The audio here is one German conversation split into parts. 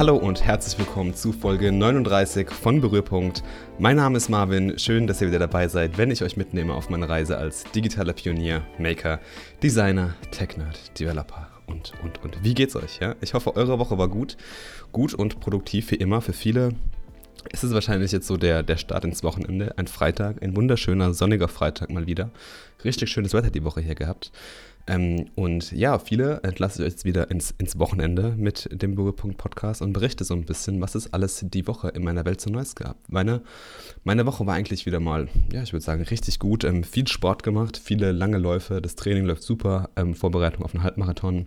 Hallo und herzlich willkommen zu Folge 39 von Berührpunkt. Mein Name ist Marvin, schön, dass ihr wieder dabei seid, wenn ich euch mitnehme auf meine Reise als digitaler Pionier, Maker, Designer, Tech-Nerd, Developer und, und, und. Wie geht's euch? Ja? Ich hoffe, eure Woche war gut, gut und produktiv wie immer. Für viele ist es wahrscheinlich jetzt so der, der Start ins Wochenende, ein Freitag, ein wunderschöner, sonniger Freitag mal wieder. Richtig schönes Wetter die Woche hier gehabt. Ähm, und ja, viele entlasse ich euch jetzt wieder ins, ins Wochenende mit dem Berührpunkt Podcast und berichte so ein bisschen, was es alles die Woche in meiner Welt so Neues gab. Meine, meine Woche war eigentlich wieder mal, ja, ich würde sagen, richtig gut. Ähm, viel Sport gemacht, viele lange Läufe, das Training läuft super, ähm, Vorbereitung auf einen Halbmarathon.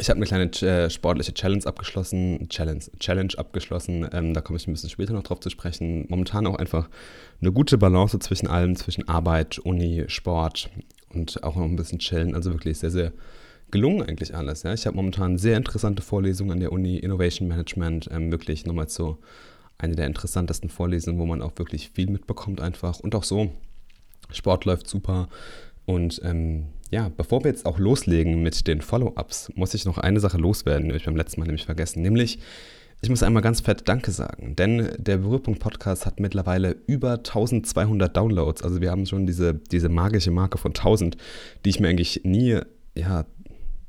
Ich habe eine kleine äh, sportliche Challenge abgeschlossen, Challenge, Challenge abgeschlossen. Ähm, da komme ich ein bisschen später noch drauf zu sprechen. Momentan auch einfach eine gute Balance zwischen allem, zwischen Arbeit, Uni, Sport und auch noch ein bisschen chillen. Also wirklich sehr, sehr gelungen eigentlich alles. Ja. Ich habe momentan sehr interessante Vorlesungen an der Uni, Innovation Management, ähm, wirklich nochmal so eine der interessantesten Vorlesungen, wo man auch wirklich viel mitbekommt einfach. Und auch so, Sport läuft super. Und ähm, ja, bevor wir jetzt auch loslegen mit den Follow-ups, muss ich noch eine Sache loswerden, die habe ich beim letzten Mal nämlich vergessen, nämlich ich muss einmal ganz fett Danke sagen, denn der Berührpunkt Podcast hat mittlerweile über 1200 Downloads. Also wir haben schon diese, diese magische Marke von 1000, die ich mir eigentlich nie, ja,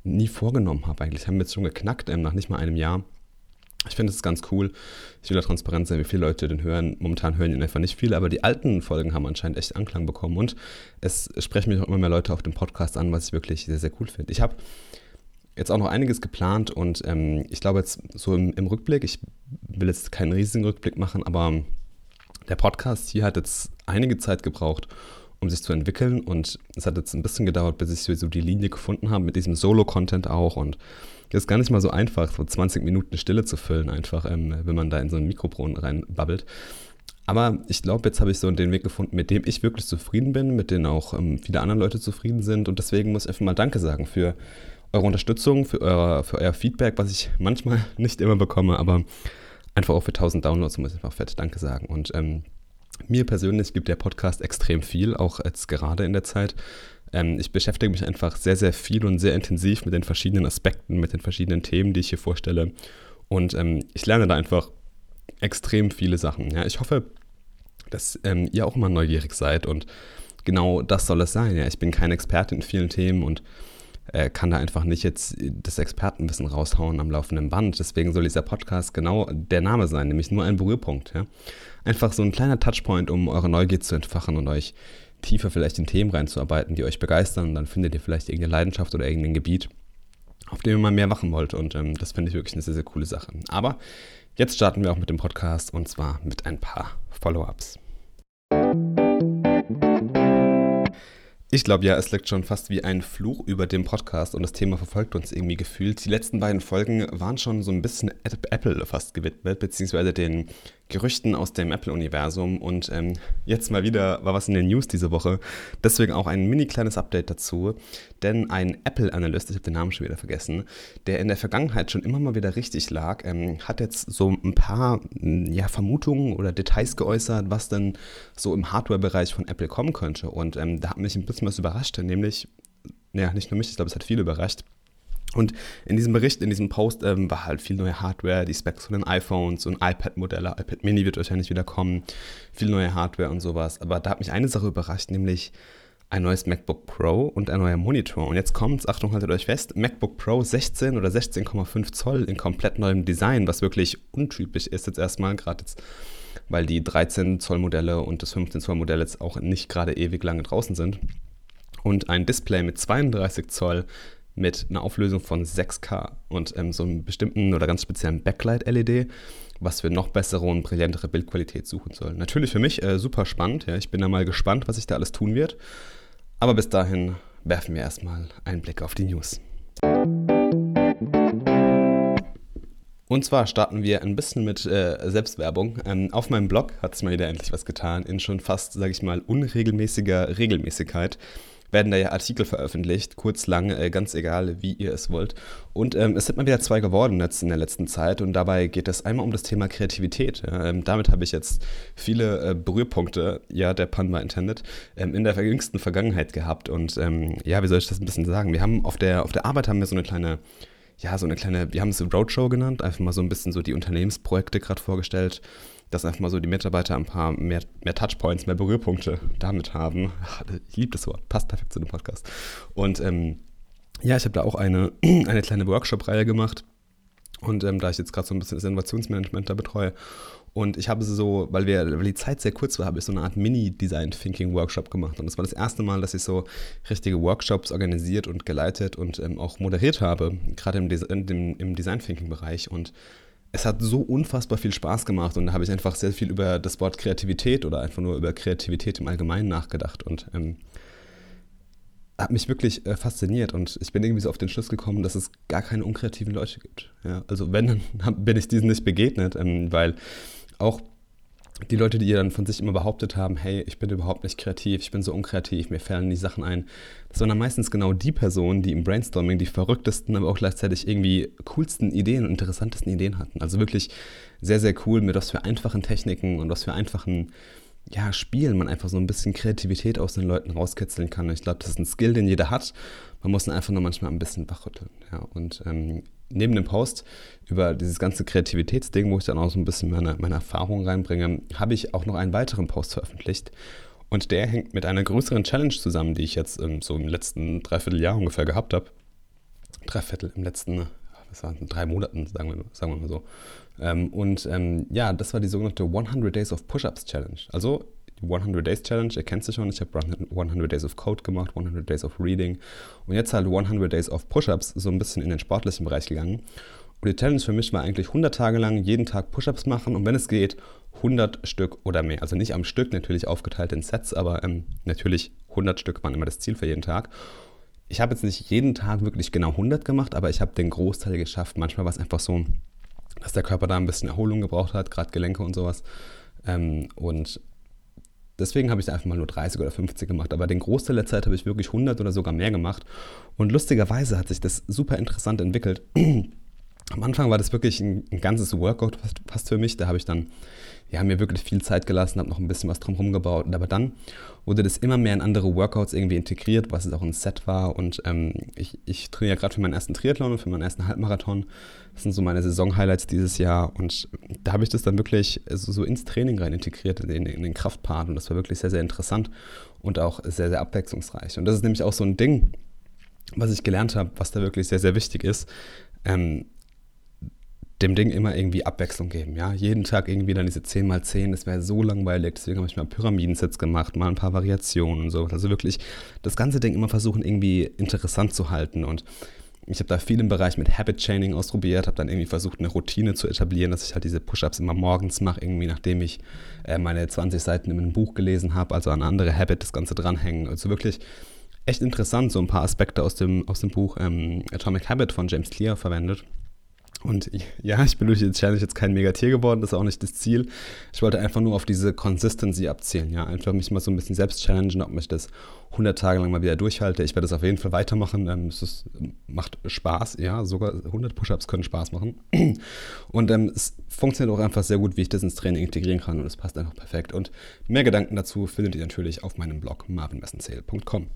nie vorgenommen habe. Eigentlich haben wir jetzt schon geknackt ähm, nach nicht mal einem Jahr. Ich finde es ganz cool. Ich will da transparent sein, wie viele Leute den hören. Momentan hören ihn einfach nicht viele, aber die alten Folgen haben anscheinend echt Anklang bekommen und es sprechen mich auch immer mehr Leute auf dem Podcast an, was ich wirklich sehr, sehr cool finde. Ich habe jetzt auch noch einiges geplant und ähm, ich glaube jetzt so im, im, Rückblick, ich will jetzt keinen riesigen Rückblick machen, aber der Podcast hier hat jetzt einige Zeit gebraucht, um sich zu entwickeln und es hat jetzt ein bisschen gedauert, bis ich so die Linie gefunden habe mit diesem Solo-Content auch und es ist gar nicht mal so einfach, so 20 Minuten Stille zu füllen, einfach, ähm, wenn man da in so ein Mikrofon reinbabbelt. Aber ich glaube, jetzt habe ich so den Weg gefunden, mit dem ich wirklich zufrieden bin, mit dem auch ähm, viele andere Leute zufrieden sind. Und deswegen muss ich einfach mal Danke sagen für eure Unterstützung, für, eure, für euer Feedback, was ich manchmal nicht immer bekomme, aber einfach auch für 1000 Downloads muss ich einfach fett Danke sagen. Und ähm, mir persönlich gibt der Podcast extrem viel, auch jetzt gerade in der Zeit. Ähm, ich beschäftige mich einfach sehr, sehr viel und sehr intensiv mit den verschiedenen Aspekten, mit den verschiedenen Themen, die ich hier vorstelle. Und ähm, ich lerne da einfach extrem viele Sachen. Ja, ich hoffe, dass ähm, ihr auch immer neugierig seid und genau das soll es sein. Ja, ich bin kein Experte in vielen Themen und äh, kann da einfach nicht jetzt das Expertenwissen raushauen am laufenden Band. Deswegen soll dieser Podcast genau der Name sein, nämlich nur ein Berührpunkt. Ja? Einfach so ein kleiner Touchpoint, um eure Neugier zu entfachen und euch tiefer vielleicht in Themen reinzuarbeiten, die euch begeistern. Und dann findet ihr vielleicht irgendeine Leidenschaft oder irgendein Gebiet, auf dem ihr mal mehr machen wollt. Und ähm, das finde ich wirklich eine sehr, sehr coole Sache. Aber jetzt starten wir auch mit dem Podcast und zwar mit ein paar Follow-ups. Ich glaube ja, es liegt schon fast wie ein Fluch über dem Podcast und das Thema verfolgt uns irgendwie gefühlt. Die letzten beiden Folgen waren schon so ein bisschen Apple fast gewidmet, beziehungsweise den Gerüchten aus dem Apple-Universum. Und ähm, jetzt mal wieder war was in den News diese Woche. Deswegen auch ein mini kleines Update dazu. Denn ein Apple-Analyst, ich habe den Namen schon wieder vergessen, der in der Vergangenheit schon immer mal wieder richtig lag, ähm, hat jetzt so ein paar ja, Vermutungen oder Details geäußert, was denn so im Hardware-Bereich von Apple kommen könnte. Und ähm, da hat mich ein bisschen was überrascht, nämlich, ja, nicht nur mich, ich glaube, es hat viele überrascht. Und in diesem Bericht, in diesem Post ähm, war halt viel neue Hardware, die Specs von den iPhones und iPad-Modelle, iPad Mini wird wahrscheinlich wieder kommen, viel neue Hardware und sowas. Aber da hat mich eine Sache überrascht, nämlich ein neues MacBook Pro und ein neuer Monitor. Und jetzt kommt's, Achtung, haltet euch fest, MacBook Pro 16 oder 16,5 Zoll in komplett neuem Design, was wirklich untypisch ist jetzt erstmal, gerade jetzt, weil die 13 Zoll Modelle und das 15 Zoll Modell jetzt auch nicht gerade ewig lange draußen sind. Und ein Display mit 32 Zoll mit einer Auflösung von 6K und ähm, so einem bestimmten oder ganz speziellen Backlight-LED, was für noch bessere und brillantere Bildqualität suchen soll. Natürlich für mich äh, super spannend. Ja. Ich bin da mal gespannt, was sich da alles tun wird. Aber bis dahin werfen wir erstmal einen Blick auf die News. Und zwar starten wir ein bisschen mit äh, Selbstwerbung. Ähm, auf meinem Blog hat es mal wieder endlich was getan, in schon fast, sage ich mal, unregelmäßiger Regelmäßigkeit werden da ja Artikel veröffentlicht, kurz, lang, äh, ganz egal, wie ihr es wollt. Und ähm, es sind mal wieder zwei geworden jetzt in der letzten Zeit und dabei geht es einmal um das Thema Kreativität. Ähm, damit habe ich jetzt viele äh, Berührpunkte, ja, der Pun war intended, ähm, in der jüngsten Vergangenheit gehabt und ähm, ja, wie soll ich das ein bisschen sagen? Wir haben auf der, auf der Arbeit haben wir so eine kleine ja, so eine kleine, wir haben es Roadshow genannt, einfach mal so ein bisschen so die Unternehmensprojekte gerade vorgestellt, dass einfach mal so die Mitarbeiter ein paar mehr, mehr Touchpoints, mehr Berührpunkte damit haben. Ich liebe das Wort, passt perfekt zu dem Podcast. Und ähm, ja, ich habe da auch eine, eine kleine Workshop-Reihe gemacht. Und ähm, da ich jetzt gerade so ein bisschen das Innovationsmanagement da betreue und ich habe so, weil, wir, weil die Zeit sehr kurz war, habe ich so eine Art Mini-Design-Thinking-Workshop gemacht. Und das war das erste Mal, dass ich so richtige Workshops organisiert und geleitet und ähm, auch moderiert habe, gerade im, Des im, im Design-Thinking-Bereich. Und es hat so unfassbar viel Spaß gemacht und da habe ich einfach sehr viel über das Wort Kreativität oder einfach nur über Kreativität im Allgemeinen nachgedacht und ähm, hat mich wirklich äh, fasziniert und ich bin irgendwie so auf den Schluss gekommen, dass es gar keine unkreativen Leute gibt. Ja, also wenn, dann bin ich diesen nicht begegnet, ähm, weil auch die Leute, die dann von sich immer behauptet haben, hey, ich bin überhaupt nicht kreativ, ich bin so unkreativ, mir fallen die Sachen ein, das waren dann meistens genau die Personen, die im Brainstorming die verrücktesten, aber auch gleichzeitig irgendwie coolsten Ideen und interessantesten Ideen hatten. Also wirklich sehr, sehr cool, mit was für einfachen Techniken und was für einfachen ja, Spielen man einfach so ein bisschen Kreativität aus den Leuten rauskitzeln kann. Ich glaube, das ist ein Skill, den jeder hat. Man muss ihn einfach nur manchmal ein bisschen wachrütteln. Ja. Und ähm, neben dem Post über dieses ganze Kreativitätsding, wo ich dann auch so ein bisschen meine, meine Erfahrungen reinbringe, habe ich auch noch einen weiteren Post veröffentlicht. Und der hängt mit einer größeren Challenge zusammen, die ich jetzt ähm, so im letzten Dreivierteljahr ungefähr gehabt habe. Dreiviertel im letzten, was waren drei Monaten, sagen wir, sagen wir mal so. Ähm, und ähm, ja, das war die sogenannte 100 Days of Push-Ups Challenge. Also 100 Days Challenge, ihr kennt sie schon, ich habe 100 Days of Code gemacht, 100 Days of Reading und jetzt halt 100 Days of Push-Ups, so ein bisschen in den sportlichen Bereich gegangen. Und die Challenge für mich war eigentlich 100 Tage lang jeden Tag Push-Ups machen und wenn es geht, 100 Stück oder mehr. Also nicht am Stück, natürlich aufgeteilt in Sets, aber ähm, natürlich 100 Stück waren immer das Ziel für jeden Tag. Ich habe jetzt nicht jeden Tag wirklich genau 100 gemacht, aber ich habe den Großteil geschafft. Manchmal war es einfach so, dass der Körper da ein bisschen Erholung gebraucht hat, gerade Gelenke und sowas. Ähm, und deswegen habe ich einfach mal nur 30 oder 50 gemacht. Aber den Großteil der Zeit habe ich wirklich 100 oder sogar mehr gemacht. Und lustigerweise hat sich das super interessant entwickelt. Am Anfang war das wirklich ein, ein ganzes Workout fast, für mich. Da habe ich dann ja, mir wirklich viel Zeit gelassen, habe noch ein bisschen was drumherum gebaut. Aber dann wurde das immer mehr in andere Workouts irgendwie integriert, was es auch ein Set war. Und ähm, ich, ich trainiere gerade für meinen ersten Triathlon und für meinen ersten Halbmarathon. Das sind so meine Saison-Highlights dieses Jahr. Und da habe ich das dann wirklich so, so ins Training rein integriert, in, in den Kraftpart. Und das war wirklich sehr, sehr interessant und auch sehr, sehr abwechslungsreich. Und das ist nämlich auch so ein Ding, was ich gelernt habe, was da wirklich sehr, sehr wichtig ist. Ähm, dem Ding immer irgendwie Abwechslung geben. Ja? Jeden Tag irgendwie dann diese 10 mal 10, das wäre so langweilig. Deswegen habe ich mal Pyramidensets gemacht, mal ein paar Variationen und so. Also wirklich das ganze Ding immer versuchen, irgendwie interessant zu halten. Und ich habe da viel im Bereich mit Habit Chaining ausprobiert, habe dann irgendwie versucht, eine Routine zu etablieren, dass ich halt diese Push-Ups immer morgens mache, irgendwie nachdem ich äh, meine 20 Seiten in einem Buch gelesen habe, also an andere Habit das Ganze dranhängen. Also wirklich echt interessant, so ein paar Aspekte aus dem, aus dem Buch ähm, Atomic Habit von James Clear verwendet. Und ja, ich bin durch die Challenge jetzt kein Megatier geworden, das ist auch nicht das Ziel. Ich wollte einfach nur auf diese Consistency abzielen, ja, einfach mich mal so ein bisschen selbst challengen, ob mich das 100 Tage lang mal wieder durchhalte. Ich werde das auf jeden Fall weitermachen, ähm, es ist, macht Spaß, ja, sogar 100 Push-Ups können Spaß machen. Und ähm, es funktioniert auch einfach sehr gut, wie ich das ins Training integrieren kann und es passt einfach perfekt. Und mehr Gedanken dazu findet ihr natürlich auf meinem Blog marvinmessenzähl.com.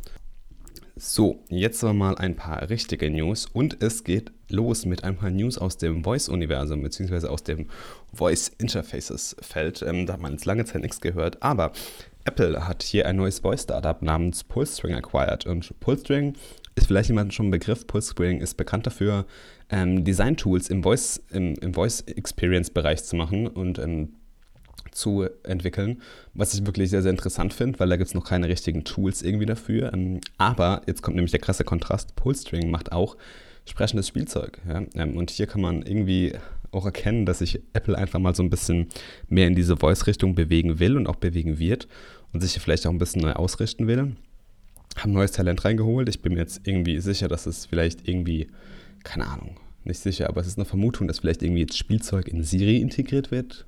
So, jetzt aber mal ein paar richtige News und es geht los mit ein paar News aus dem Voice-Universum beziehungsweise aus dem Voice-Interfaces-Feld. Ähm, da hat man jetzt lange Zeit nichts gehört, aber Apple hat hier ein neues Voice-Startup namens Pullstring acquired und Pullstring ist vielleicht jemand schon ein Begriff. Pullstring ist bekannt dafür, ähm, Design-Tools im Voice, im, im Voice-Experience-Bereich zu machen und ähm, zu entwickeln, was ich wirklich sehr, sehr interessant finde, weil da gibt es noch keine richtigen Tools irgendwie dafür. Ähm, aber jetzt kommt nämlich der krasse Kontrast, Pullstring macht auch sprechendes Spielzeug. Ja? Ähm, und hier kann man irgendwie auch erkennen, dass sich Apple einfach mal so ein bisschen mehr in diese Voice-Richtung bewegen will und auch bewegen wird und sich vielleicht auch ein bisschen neu ausrichten will. Haben neues Talent reingeholt. Ich bin mir jetzt irgendwie sicher, dass es vielleicht irgendwie, keine Ahnung, nicht sicher, aber es ist eine Vermutung, dass vielleicht irgendwie jetzt Spielzeug in Siri integriert wird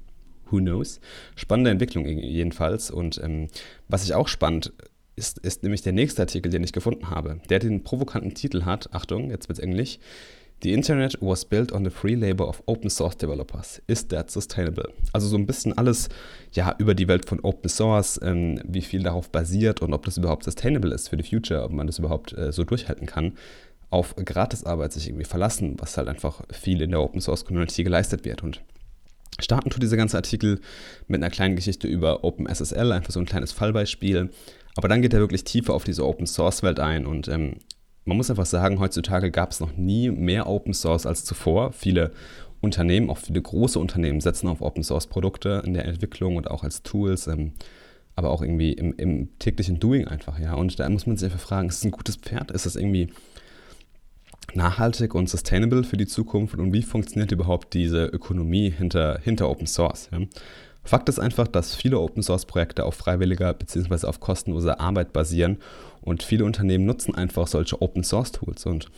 who knows. Spannende Entwicklung jedenfalls. Und ähm, was ich auch spannend ist, ist nämlich der nächste Artikel, den ich gefunden habe. Der den provokanten Titel hat, Achtung, jetzt wird's Englisch. The Internet was built on the free labor of open source developers. Is that sustainable? Also so ein bisschen alles ja über die Welt von Open Source, ähm, wie viel darauf basiert und ob das überhaupt sustainable ist für die Future, ob man das überhaupt äh, so durchhalten kann auf Gratisarbeit sich irgendwie verlassen, was halt einfach viel in der Open Source Community geleistet wird. Und starten tut dieser ganze Artikel mit einer kleinen Geschichte über OpenSSL, einfach so ein kleines Fallbeispiel. Aber dann geht er wirklich tiefer auf diese Open Source Welt ein und ähm, man muss einfach sagen, heutzutage gab es noch nie mehr Open Source als zuvor. Viele Unternehmen, auch viele große Unternehmen, setzen auf Open Source Produkte in der Entwicklung und auch als Tools, ähm, aber auch irgendwie im, im, täglichen Doing einfach, ja. Und da muss man sich einfach fragen, ist es ein gutes Pferd? Ist es irgendwie nachhaltig und sustainable für die Zukunft und wie funktioniert überhaupt diese Ökonomie hinter, hinter Open Source? Ja? Fakt ist einfach, dass viele Open Source Projekte auf freiwilliger bzw. auf kostenloser Arbeit basieren und viele Unternehmen nutzen einfach solche Open Source Tools und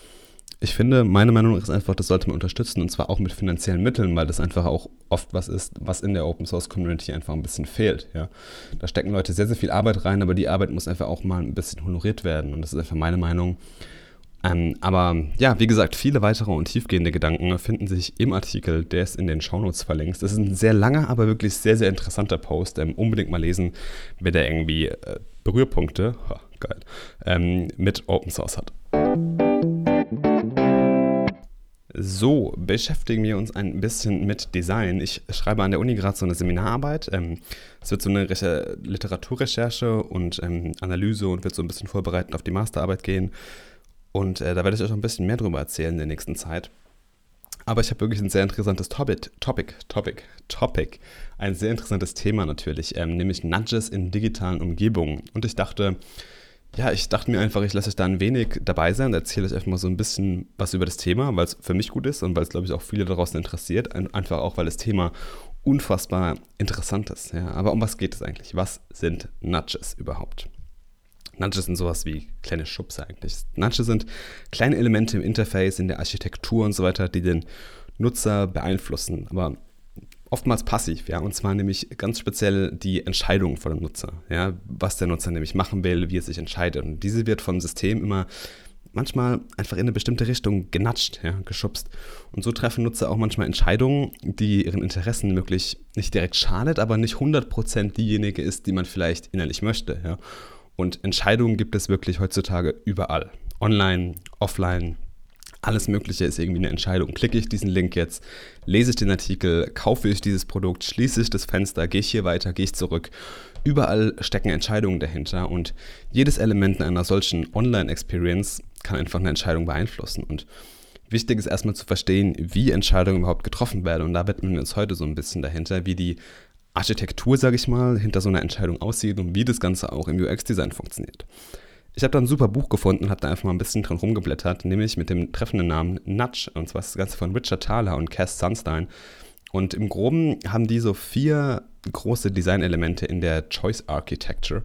ich finde, meine Meinung ist einfach, das sollte man unterstützen und zwar auch mit finanziellen Mitteln, weil das einfach auch oft was ist, was in der Open Source Community einfach ein bisschen fehlt. Ja. Da stecken Leute sehr, sehr viel Arbeit rein, aber die Arbeit muss einfach auch mal ein bisschen honoriert werden und das ist einfach meine Meinung. Ähm, aber ja, wie gesagt, viele weitere und tiefgehende Gedanken finden sich im Artikel, der ist in den Shownotes verlinkt. Das ist ein sehr langer, aber wirklich sehr, sehr interessanter Post. Ähm, unbedingt mal lesen, wer da irgendwie äh, Berührpunkte, ha, geil, ähm, mit Open Source hat. So, beschäftigen wir uns ein bisschen mit Design. Ich schreibe an der Uni gerade so eine Seminararbeit. Ähm, es wird so eine Literaturrecherche und ähm, Analyse und wird so ein bisschen vorbereitend auf die Masterarbeit gehen. Und äh, da werde ich euch noch ein bisschen mehr drüber erzählen in der nächsten Zeit. Aber ich habe wirklich ein sehr interessantes Topic, Topic, Topic, Topic. Ein sehr interessantes Thema natürlich, ähm, nämlich Nudges in digitalen Umgebungen. Und ich dachte, ja, ich dachte mir einfach, ich lasse euch da ein wenig dabei sein und erzähle euch einfach mal so ein bisschen was über das Thema, weil es für mich gut ist und weil es, glaube ich, auch viele daraus interessiert. Einfach auch, weil das Thema unfassbar interessant ist. Ja. Aber um was geht es eigentlich? Was sind Nudges überhaupt? Nudges sind sowas wie kleine Schubse eigentlich. Nudges sind kleine Elemente im Interface, in der Architektur und so weiter, die den Nutzer beeinflussen, aber oftmals passiv, ja, und zwar nämlich ganz speziell die Entscheidung von dem Nutzer, ja, was der Nutzer nämlich machen will, wie er sich entscheidet. Und diese wird vom System immer manchmal einfach in eine bestimmte Richtung genatscht, ja, geschubst. Und so treffen Nutzer auch manchmal Entscheidungen, die ihren Interessen möglich nicht direkt schadet, aber nicht 100% diejenige ist, die man vielleicht innerlich möchte, ja. Und Entscheidungen gibt es wirklich heutzutage überall. Online, offline, alles Mögliche ist irgendwie eine Entscheidung. Klicke ich diesen Link jetzt, lese ich den Artikel, kaufe ich dieses Produkt, schließe ich das Fenster, gehe ich hier weiter, gehe ich zurück. Überall stecken Entscheidungen dahinter und jedes Element in einer solchen Online-Experience kann einfach eine Entscheidung beeinflussen. Und wichtig ist erstmal zu verstehen, wie Entscheidungen überhaupt getroffen werden. Und da widmen wir uns heute so ein bisschen dahinter, wie die Architektur, sage ich mal, hinter so einer Entscheidung aussieht und wie das Ganze auch im UX-Design funktioniert. Ich habe da ein super Buch gefunden und habe da einfach mal ein bisschen dran rumgeblättert, nämlich mit dem treffenden Namen Nudge. Und zwar das Ganze von Richard Thaler und Cass Sunstein. Und im Groben haben die so vier große Designelemente in der Choice Architecture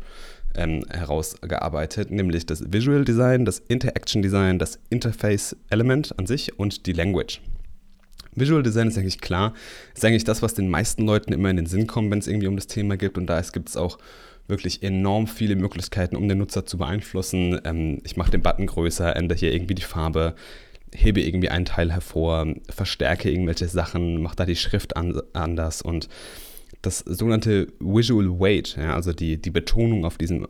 ähm, herausgearbeitet, nämlich das Visual Design, das Interaction Design, das Interface Element an sich und die Language. Visual Design ist eigentlich klar, ist eigentlich das, was den meisten Leuten immer in den Sinn kommt, wenn es irgendwie um das Thema geht. Und da gibt es auch wirklich enorm viele Möglichkeiten, um den Nutzer zu beeinflussen. Ähm, ich mache den Button größer, ändere hier irgendwie die Farbe, hebe irgendwie einen Teil hervor, verstärke irgendwelche Sachen, mache da die Schrift an, anders und das sogenannte Visual Weight, ja, also die, die Betonung auf diesem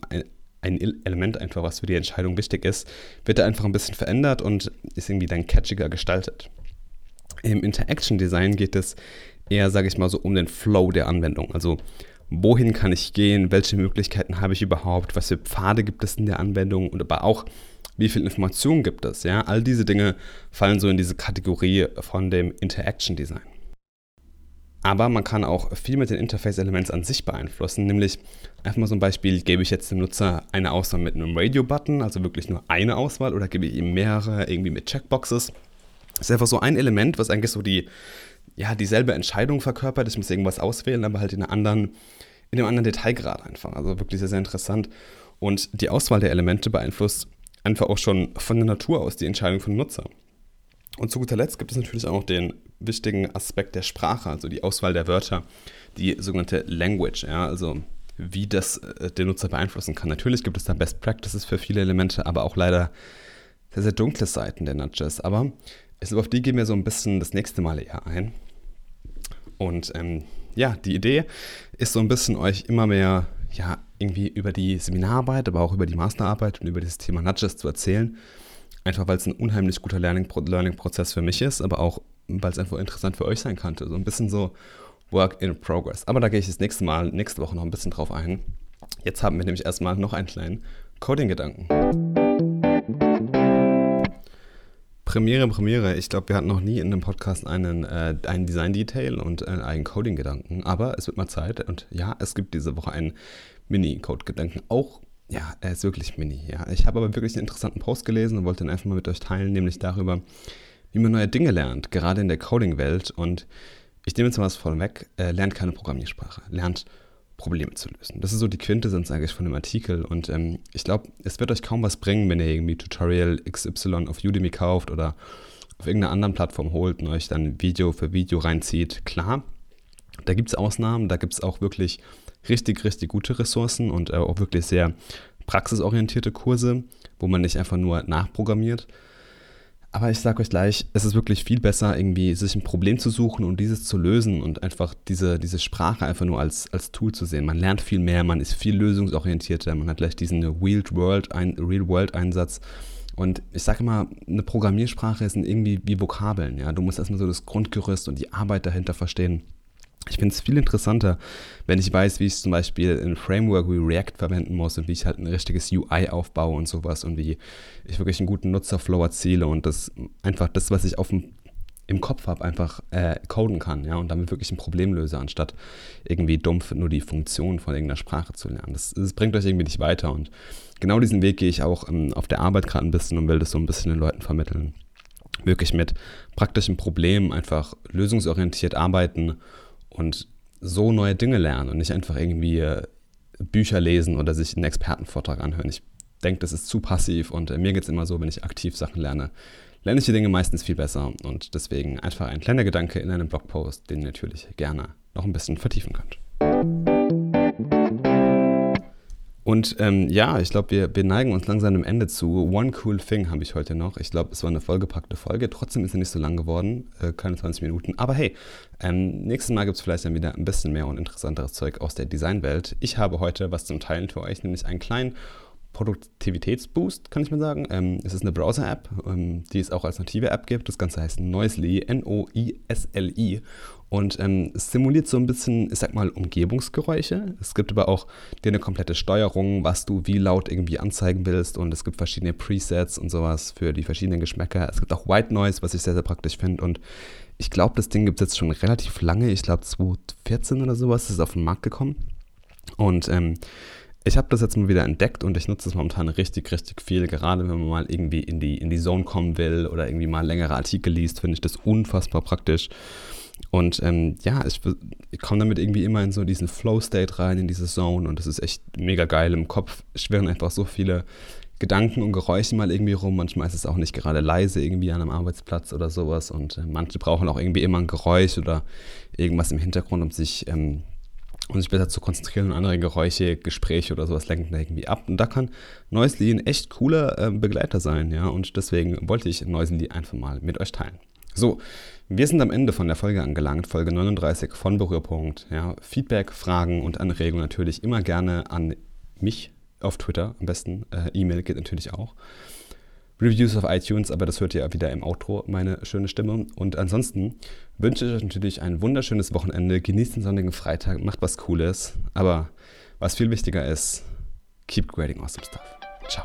ein Element einfach, was für die Entscheidung wichtig ist, wird da einfach ein bisschen verändert und ist irgendwie dann catchiger gestaltet. Im Interaction Design geht es eher, sage ich mal, so um den Flow der Anwendung. Also wohin kann ich gehen, welche Möglichkeiten habe ich überhaupt, was für Pfade gibt es in der Anwendung und aber auch, wie viel Information gibt es. Ja? All diese Dinge fallen so in diese Kategorie von dem Interaction Design. Aber man kann auch viel mit den Interface-Elements an sich beeinflussen, nämlich einfach mal so ein Beispiel, gebe ich jetzt dem Nutzer eine Auswahl mit einem Radio-Button, also wirklich nur eine Auswahl, oder gebe ich ihm mehrere irgendwie mit Checkboxes. Ist einfach so ein Element, was eigentlich so die, ja, dieselbe Entscheidung verkörpert. Ich muss irgendwas auswählen, aber halt in, einer anderen, in einem anderen Detailgrad einfach. Also wirklich sehr, sehr interessant. Und die Auswahl der Elemente beeinflusst einfach auch schon von der Natur aus die Entscheidung von Nutzer. Und zu guter Letzt gibt es natürlich auch noch den wichtigen Aspekt der Sprache, also die Auswahl der Wörter, die sogenannte Language, ja, also wie das äh, den Nutzer beeinflussen kann. Natürlich gibt es da Best Practices für viele Elemente, aber auch leider sehr, sehr dunkle Seiten der Nudges. Aber also auf die gehen wir so ein bisschen das nächste Mal eher ein. Und ähm, ja, die Idee ist so ein bisschen euch immer mehr ja, irgendwie über die Seminararbeit, aber auch über die Masterarbeit und über dieses Thema Nudges zu erzählen. Einfach weil es ein unheimlich guter Learning-Prozess für mich ist, aber auch weil es einfach interessant für euch sein könnte. So ein bisschen so Work in Progress. Aber da gehe ich das nächste Mal, nächste Woche noch ein bisschen drauf ein. Jetzt haben wir nämlich erstmal noch einen kleinen Coding-Gedanken. Premiere, Premiere. Ich glaube, wir hatten noch nie in einem Podcast einen, äh, einen Design-Detail und äh, einen Coding-Gedanken. Aber es wird mal Zeit. Und ja, es gibt diese Woche einen Mini-Code-Gedanken. Auch, ja, er ist wirklich mini. Ja. Ich habe aber wirklich einen interessanten Post gelesen und wollte ihn einfach mal mit euch teilen, nämlich darüber, wie man neue Dinge lernt, gerade in der Coding-Welt. Und ich nehme jetzt mal was vorweg, äh, lernt keine Programmiersprache, lernt Probleme zu lösen. Das ist so die Quintessenz eigentlich von dem Artikel und ähm, ich glaube, es wird euch kaum was bringen, wenn ihr irgendwie Tutorial XY auf Udemy kauft oder auf irgendeiner anderen Plattform holt und euch dann Video für Video reinzieht. Klar, da gibt es Ausnahmen, da gibt es auch wirklich richtig, richtig gute Ressourcen und äh, auch wirklich sehr praxisorientierte Kurse, wo man nicht einfach nur nachprogrammiert, aber ich sage euch gleich, es ist wirklich viel besser, irgendwie sich ein Problem zu suchen und dieses zu lösen und einfach diese, diese Sprache einfach nur als, als Tool zu sehen. Man lernt viel mehr, man ist viel lösungsorientierter, man hat gleich diesen Real-World-Einsatz. Und ich sage immer, eine Programmiersprache ist irgendwie wie Vokabeln. Ja? Du musst erstmal so das Grundgerüst und die Arbeit dahinter verstehen. Ich finde es viel interessanter, wenn ich weiß, wie ich zum Beispiel ein Framework wie React verwenden muss und wie ich halt ein richtiges UI aufbaue und sowas und wie ich wirklich einen guten Nutzerflow erziele und das einfach das, was ich auf dem, im Kopf habe, einfach äh, coden kann, ja, und damit wirklich ein Problem löse, anstatt irgendwie dumpf nur die Funktion von irgendeiner Sprache zu lernen. Das, das bringt euch irgendwie nicht weiter und genau diesen Weg gehe ich auch ähm, auf der Arbeit gerade ein bisschen und will das so ein bisschen den Leuten vermitteln. Wirklich mit praktischen Problemen einfach lösungsorientiert arbeiten und so neue Dinge lernen und nicht einfach irgendwie äh, Bücher lesen oder sich einen Expertenvortrag anhören. Ich denke, das ist zu passiv und äh, mir geht es immer so, wenn ich aktiv Sachen lerne, lerne ich die Dinge meistens viel besser und deswegen einfach ein kleiner Gedanke in einem Blogpost, den ihr natürlich gerne noch ein bisschen vertiefen könnt. Und ähm, ja, ich glaube, wir, wir neigen uns langsam dem Ende zu. One Cool Thing habe ich heute noch. Ich glaube, es war eine vollgepackte Folge. Trotzdem ist sie nicht so lang geworden, äh, keine 20 Minuten. Aber hey, ähm, nächstes Mal gibt es vielleicht dann wieder ein bisschen mehr und interessanteres Zeug aus der Designwelt. Ich habe heute was zum Teilen für euch, nämlich einen kleinen Produktivitätsboost, kann ich mal sagen. Ähm, es ist eine Browser-App, ähm, die es auch als native App gibt. Das Ganze heißt Noisely, N-O-I-S-L-I. Und ähm, es simuliert so ein bisschen, ich sag mal, Umgebungsgeräusche. Es gibt aber auch dir eine komplette Steuerung, was du wie laut irgendwie anzeigen willst. Und es gibt verschiedene Presets und sowas für die verschiedenen Geschmäcker. Es gibt auch White Noise, was ich sehr, sehr praktisch finde. Und ich glaube, das Ding gibt es jetzt schon relativ lange. Ich glaube, 2014 oder sowas ist es auf den Markt gekommen. Und ähm, ich habe das jetzt mal wieder entdeckt und ich nutze es momentan richtig, richtig viel. Gerade wenn man mal irgendwie in die, in die Zone kommen will oder irgendwie mal längere Artikel liest, finde ich das unfassbar praktisch. Und ähm, ja, ich, ich komme damit irgendwie immer in so diesen Flow-State rein, in diese Zone und das ist echt mega geil. Im Kopf schwirren einfach so viele Gedanken und Geräusche mal irgendwie rum. Manchmal ist es auch nicht gerade leise irgendwie an einem Arbeitsplatz oder sowas und äh, manche brauchen auch irgendwie immer ein Geräusch oder irgendwas im Hintergrund, um sich, ähm, um sich besser zu konzentrieren und andere Geräusche, Gespräche oder sowas lenken da irgendwie ab. Und da kann Noisely ein echt cooler äh, Begleiter sein, ja. Und deswegen wollte ich Noisely einfach mal mit euch teilen. So, wir sind am Ende von der Folge angelangt, Folge 39 von Berührpunkt. Ja, Feedback, Fragen und Anregungen natürlich immer gerne an mich auf Twitter, am besten. Äh, E-Mail geht natürlich auch. Reviews auf iTunes, aber das hört ihr ja wieder im Outro, meine schöne Stimme. Und ansonsten wünsche euch natürlich ein wunderschönes Wochenende. Genießt den sonnigen Freitag, macht was Cooles. Aber was viel wichtiger ist, keep grading awesome stuff. Ciao.